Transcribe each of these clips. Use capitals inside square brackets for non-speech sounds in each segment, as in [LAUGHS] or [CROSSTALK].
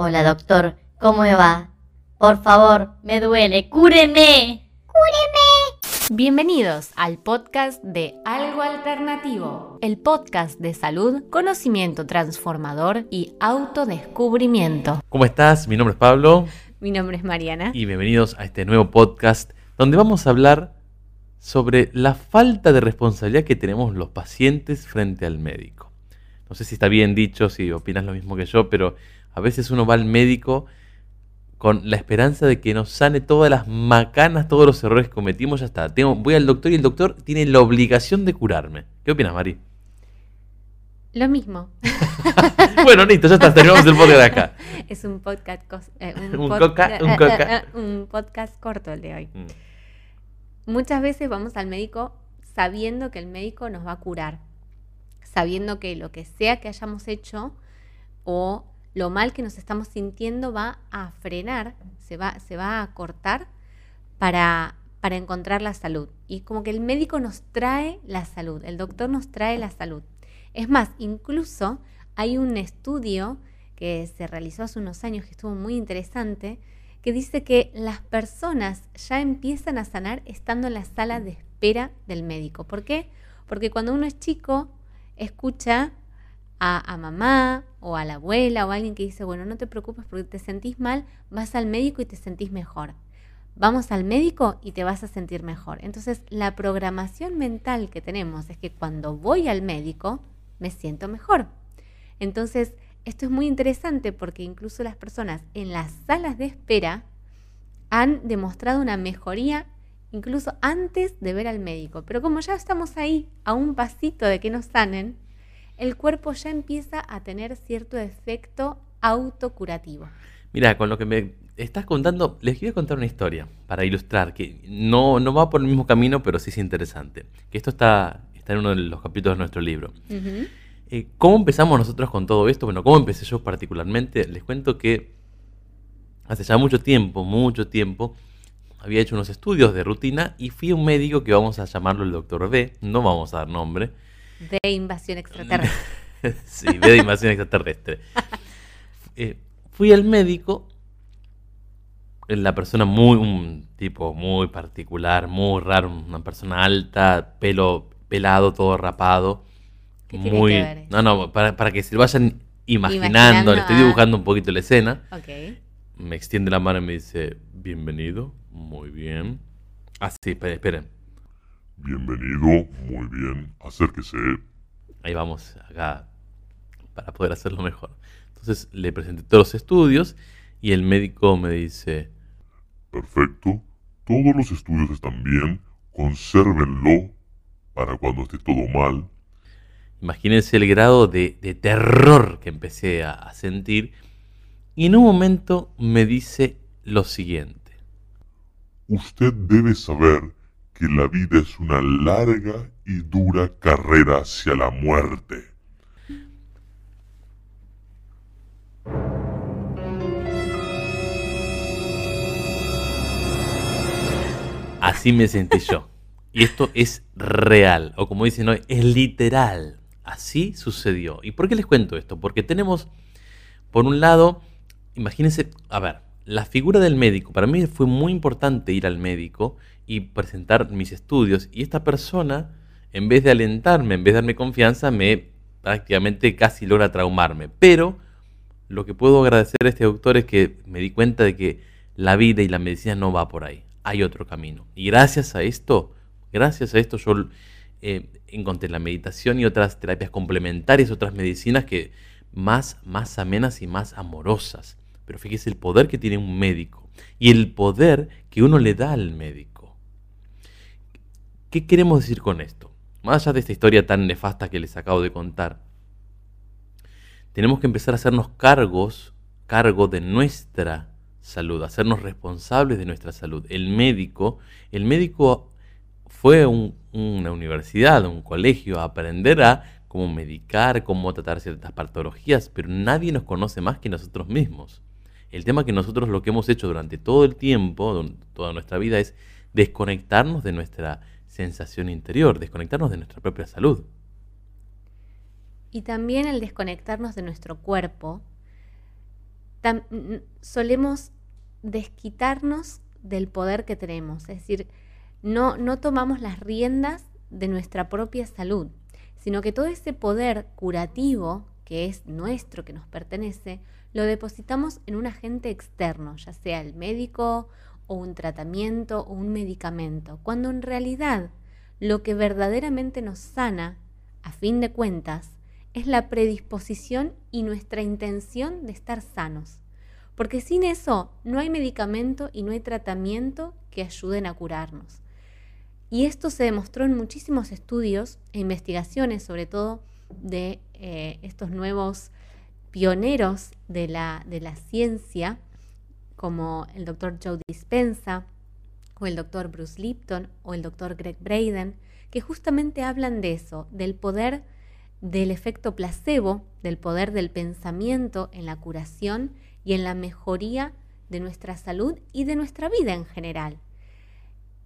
Hola, doctor. ¿Cómo me va? Por favor, me duele. ¡Cúreme! Bienvenidos al podcast de Algo Alternativo, el podcast de salud, conocimiento transformador y autodescubrimiento. ¿Cómo estás? Mi nombre es Pablo Mi nombre es Mariana. y bienvenidos a este nuevo podcast donde vamos a hablar sobre la falta de responsabilidad que tenemos los pacientes frente al médico. No sé si está bien dicho, si opinas lo mismo que yo, pero a veces uno va al médico con la esperanza de que nos sane todas las macanas, todos los errores que cometimos, ya está. Tengo, voy al doctor y el doctor tiene la obligación de curarme. ¿Qué opinas, Mari? Lo mismo. [LAUGHS] bueno, listo, ya está, terminamos el podcast de acá. [LAUGHS] Es un podcast, cos- Un pod- coca, un coca. eh, [LAUGHS] un podcast corto el de hoy. Mm. Muchas veces vamos al médico sabiendo que el médico nos va a curar, sabiendo que lo que sea que hayamos hecho o lo mal que nos estamos sintiendo va a frenar, se va, se va a cortar para, para encontrar la salud. Y como que el médico nos trae la salud, el doctor nos trae la salud. Es más, incluso hay un estudio que se realizó hace unos años que estuvo muy interesante, que dice que las personas ya empiezan a sanar estando en la sala de espera del médico. ¿Por qué? Porque cuando uno es chico, escucha a, mamá o a la abuela o a alguien que dice, bueno, no te preocupes porque te sentís mal, vas al médico y te sentís mejor. Vamos al médico y te vas a sentir mejor. Entonces, la programación mental que tenemos es que cuando voy al médico, me siento mejor. Entonces, esto es muy interesante porque incluso las personas en las salas de espera han demostrado una mejoría incluso antes de ver al médico. Pero como ya estamos ahí, a un pasito de que nos sanen, el cuerpo ya empieza a tener cierto efecto autocurativo. Mira, con lo que me estás contando, les quiero contar una historia para ilustrar, que no, no va por el mismo camino, pero sí es interesante. Que esto está, está en uno de los capítulos de nuestro libro. Eh, ¿Cómo empezamos nosotros con todo esto? Bueno, ¿cómo empecé yo particularmente? Les cuento que hace ya mucho tiempo, mucho tiempo, había hecho unos estudios de rutina y fui a un médico que vamos a llamarlo el doctor B, no vamos a dar nombre, De invasión extraterrestre. [LAUGHS] sí, de invasión extraterrestre. [LAUGHS] Eh, fui al médico, la persona muy, un tipo muy particular, muy raro, una persona alta, pelo pelado, todo rapado. ¿Qué tiene muy, que ver eso? no, no, para, para que se lo vayan imaginando, Imaginando, le estoy ah. dibujando un poquito la escena. Ok. Me extiende la mano y me dice, bienvenido, muy bien. Ah, sí, esperen, esperen. Bienvenido, muy bien, acérquese. Ahí vamos, acá, para poder hacerlo mejor. Entonces le presenté todos los estudios y el médico me dice, Perfecto, todos los estudios están bien, consérvenlo para cuando esté todo mal. imagínense el grado de, de terror que empecé a, a sentir. Y en un momento me dice lo siguiente. Usted debe saber que la vida es una larga y dura carrera hacia la muerte. Así me sentí yo. Y esto es real, o como dicen hoy, es literal. Así sucedió. ¿Y por qué les cuento esto? Porque tenemos, por un lado, imagínense, a ver, la figura del médico, para mí fue muy importante ir al médico y presentar mis estudios. Y esta persona, en vez de alentarme, en vez de darme confianza, me prácticamente casi logra traumarme. Pero lo que puedo agradecer a este doctor es que me di cuenta de que la vida y la medicina no va por ahí. Hay otro camino. Y gracias a esto, gracias a esto yo eh, encontré la meditación y otras terapias complementarias, otras medicinas que más, más amenas y más amorosas. Pero fíjese el poder que tiene un médico y el poder que uno le da al médico. ¿Qué queremos decir con esto? Más allá de esta historia tan nefasta que les acabo de contar, tenemos que empezar a hacernos cargos, cargo de nuestra salud, hacernos responsables de nuestra salud. El médico, el médico fue un- una universidad, un colegio, a aprender a cómo medicar, cómo tratar ciertas patologías, pero nadie nos conoce más que nosotros mismos. El tema que nosotros lo que hemos hecho durante todo el tiempo, toda nuestra vida, es desconectarnos de nuestra sensación interior, desconectarnos de nuestra propia salud. Y también el desconectarnos de nuestro cuerpo solemos desquitarnos del poder que tenemos, es decir, no, no tomamos las riendas de nuestra propia salud, sino que todo ese poder curativo que es nuestro, que nos pertenece, lo depositamos en un agente externo, ya sea el médico o un tratamiento o un medicamento, cuando en realidad lo que verdaderamente nos sana, a fin de cuentas, es la predisposición y nuestra intención de estar sanos. Porque sin eso no hay medicamento y no hay tratamiento que ayuden a curarnos. Y esto se demostró en muchísimos estudios e investigaciones, sobre todo de eh, estos nuevos pioneros de la, de la ciencia, como el doctor Joe Dispensa, o el doctor Bruce Lipton, o el doctor Greg Braden, que justamente hablan de eso, del poder del efecto placebo, del poder del pensamiento en la curación y en la mejoría de nuestra salud y de nuestra vida en general.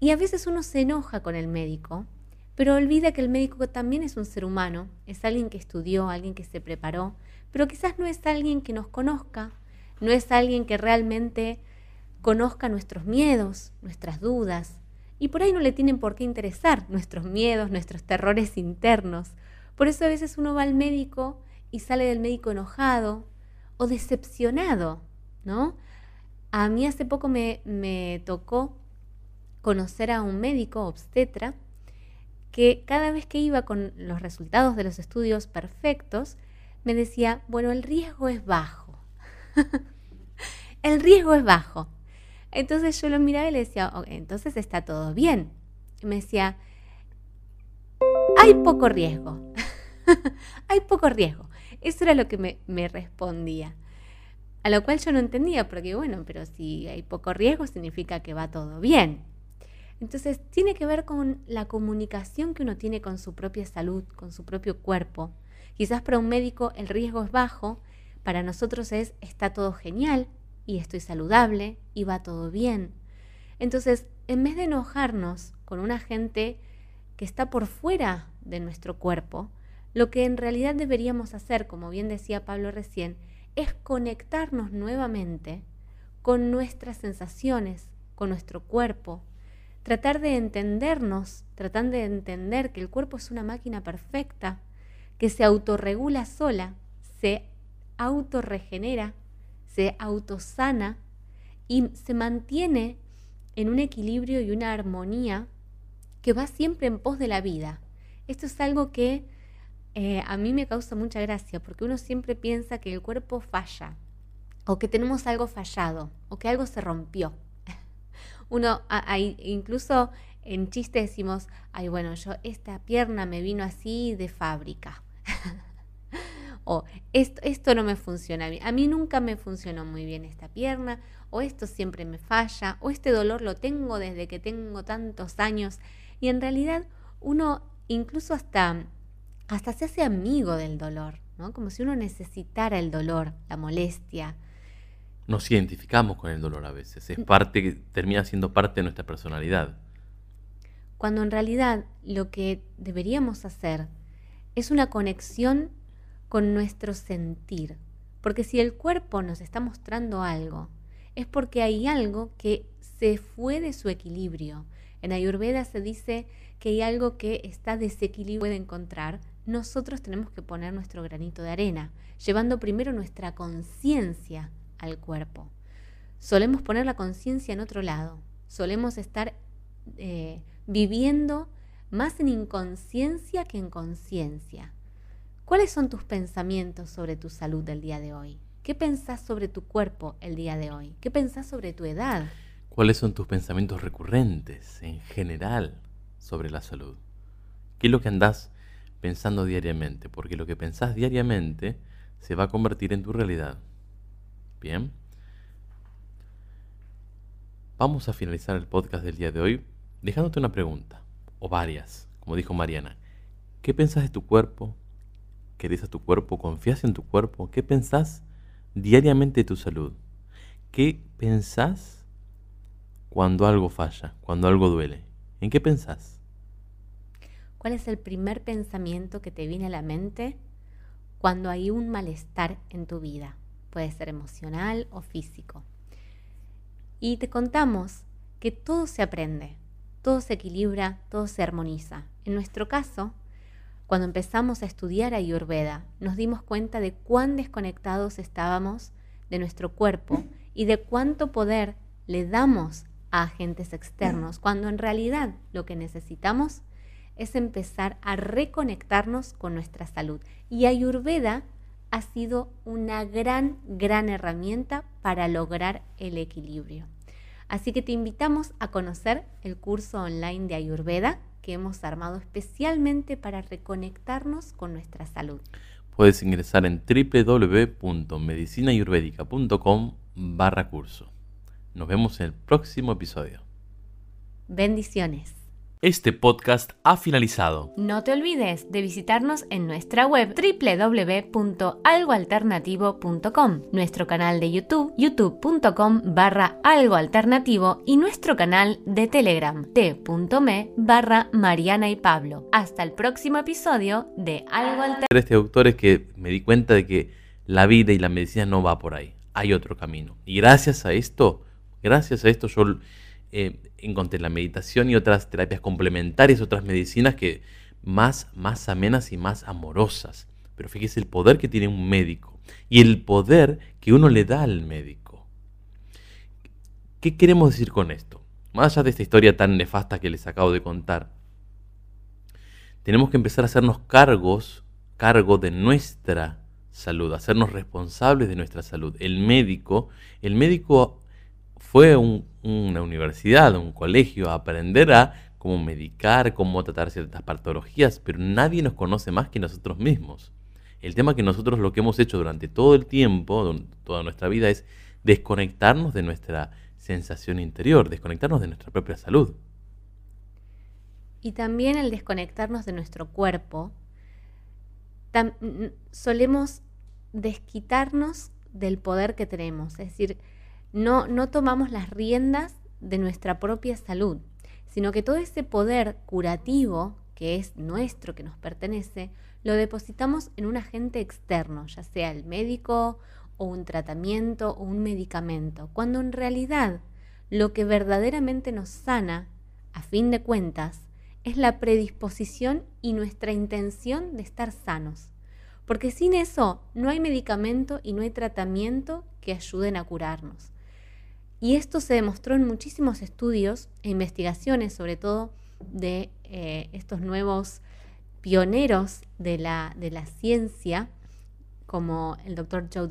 Y a veces uno se enoja con el médico, pero olvida que el médico también es un ser humano, es alguien que estudió, alguien que se preparó, pero quizás no es alguien que nos conozca, no es alguien que realmente conozca nuestros miedos, nuestras dudas, y por ahí no le tienen por qué interesar nuestros miedos, nuestros terrores internos. Por eso a veces uno va al médico y sale del médico enojado o decepcionado, ¿no? A mí hace poco me, me tocó conocer a un médico obstetra que cada vez que iba con los resultados de los estudios perfectos, me decía, bueno, el riesgo es bajo. [LAUGHS] el riesgo es bajo. Entonces yo lo miraba y le decía, "Ok, entonces está todo bien. Y me decía, hay poco riesgo. [LAUGHS] hay poco riesgo. Eso era lo que me respondía. A lo cual yo no entendía, porque bueno, pero si hay poco riesgo significa que va todo bien. Entonces tiene que ver con la comunicación que uno tiene con su propia salud, con su propio cuerpo. Quizás para un médico el riesgo es bajo, para nosotros es está todo genial y estoy saludable y va todo bien. Entonces, en vez de enojarnos con una gente que está por fuera de nuestro cuerpo, lo que en realidad deberíamos hacer, como bien decía Pablo recién, es conectarnos nuevamente con nuestras sensaciones, con nuestro cuerpo, tratar de entendernos, tratar de entender que el cuerpo es una máquina perfecta, que se autorregula sola, se autorregenera, se autosana y se mantiene en un equilibrio y una armonía que va siempre en pos de la vida. Esto es algo que eh, a mí me causa mucha gracia porque uno siempre piensa que el cuerpo falla o que tenemos algo fallado o que algo se rompió. [LAUGHS] Uno, incluso en chiste decimos, ay, bueno, yo esta pierna me vino así de fábrica. [LAUGHS] o esto, esto no me funciona bien. A mí nunca me funcionó muy bien esta pierna, o esto siempre me falla, o este dolor lo tengo desde que tengo tantos años. Y en realidad uno incluso hasta, hasta se hace amigo del dolor, ¿no? Como si uno necesitara el dolor, la molestia. Nos identificamos con el dolor a veces. Es parte, termina siendo parte de nuestra personalidad. cuando en realidad lo que deberíamos hacer es una conexión con nuestro sentir. Porque si el cuerpo nos está mostrando algo, es porque hay algo que se fue de su equilibrio. En Ayurveda se dice que hay algo que está desequilibrado puede encontrar. Nosotros tenemos que poner nuestro granito de arena, llevando primero nuestra conciencia al cuerpo. Solemos poner la conciencia en otro lado. Solemos estar eh, viviendo más en inconsciencia que en conciencia. ¿Cuáles son tus pensamientos sobre tu salud del día de hoy? ¿Qué pensás sobre tu cuerpo el día de hoy? ¿Qué pensás sobre tu edad? ¿Cuáles son tus pensamientos recurrentes en general sobre la salud? ¿Qué es lo que andás pensando diariamente? Porque lo que pensás diariamente se va a convertir en tu realidad. Bien. Vamos a finalizar el podcast del día de hoy dejándote una pregunta, o varias, como dijo Mariana. ¿Qué pensás de tu cuerpo? ¿Querés a tu cuerpo? ¿Confías en tu cuerpo? ¿Qué pensás diariamente de tu salud? ¿Qué pensás cuando algo falla, cuando algo duele? ¿En qué pensás? ¿Cuál es el primer pensamiento que te viene a la mente cuando hay un malestar en tu vida? puede ser emocional o físico. Y te contamos que todo se aprende, todo se equilibra, todo se armoniza. En nuestro caso, cuando empezamos a estudiar Ayurveda, nos dimos cuenta de cuán desconectados estábamos de nuestro cuerpo y de cuánto poder le damos a agentes externos, cuando en realidad lo que necesitamos es empezar a reconectarnos con nuestra salud. Y Ayurveda ha sido una gran, gran herramienta para lograr el equilibrio. Así que te invitamos a conocer el curso online de Ayurveda que hemos armado especialmente para reconectarnos con nuestra salud. Puedes ingresar en www.medicinayurvedica.com barra curso. Nos vemos en el próximo episodio. Bendiciones. Este podcast ha finalizado. No te olvides de visitarnos en nuestra web www.algoalternativo.com, nuestro canal de YouTube, youtube.com barra algoalternativo y nuestro canal de Telegram, t.me barra Mariana y Pablo. Hasta el próximo episodio de Algo Alternativo. Este doctor es que me di cuenta de que la vida y la medicina no va por ahí. Hay otro camino. Y gracias a esto, gracias a esto yo eh, encontré la meditación y otras terapias complementarias, otras medicinas que más, más amenas y más amorosas. Pero fíjese el poder que tiene un médico y el poder que uno le da al médico. ¿Qué queremos decir con esto? Más allá de esta historia tan nefasta que les acabo de contar, tenemos que empezar a hacernos cargos, cargo de nuestra salud, hacernos responsables de nuestra salud. El médico, el médico fue una universidad, un colegio, a aprender a cómo medicar, cómo tratar ciertas patologías, pero nadie nos conoce más que nosotros mismos. El tema que nosotros lo que hemos hecho durante todo el tiempo, toda nuestra vida, es desconectarnos de nuestra sensación interior, desconectarnos de nuestra propia salud. Y también el desconectarnos de nuestro cuerpo, solemos desquitarnos del poder que tenemos. Es decir, no, no tomamos las riendas de nuestra propia salud, sino que todo ese poder curativo que es nuestro, que nos pertenece, lo depositamos en un agente externo, ya sea el médico o un tratamiento o un medicamento, cuando en realidad lo que verdaderamente nos sana, a fin de cuentas, es la predisposición y nuestra intención de estar sanos. Porque sin eso no hay medicamento y no hay tratamiento que ayuden a curarnos. Y esto se demostró en muchísimos estudios e investigaciones, sobre todo de eh, estos nuevos pioneros de la, de la ciencia, como el doctor Joe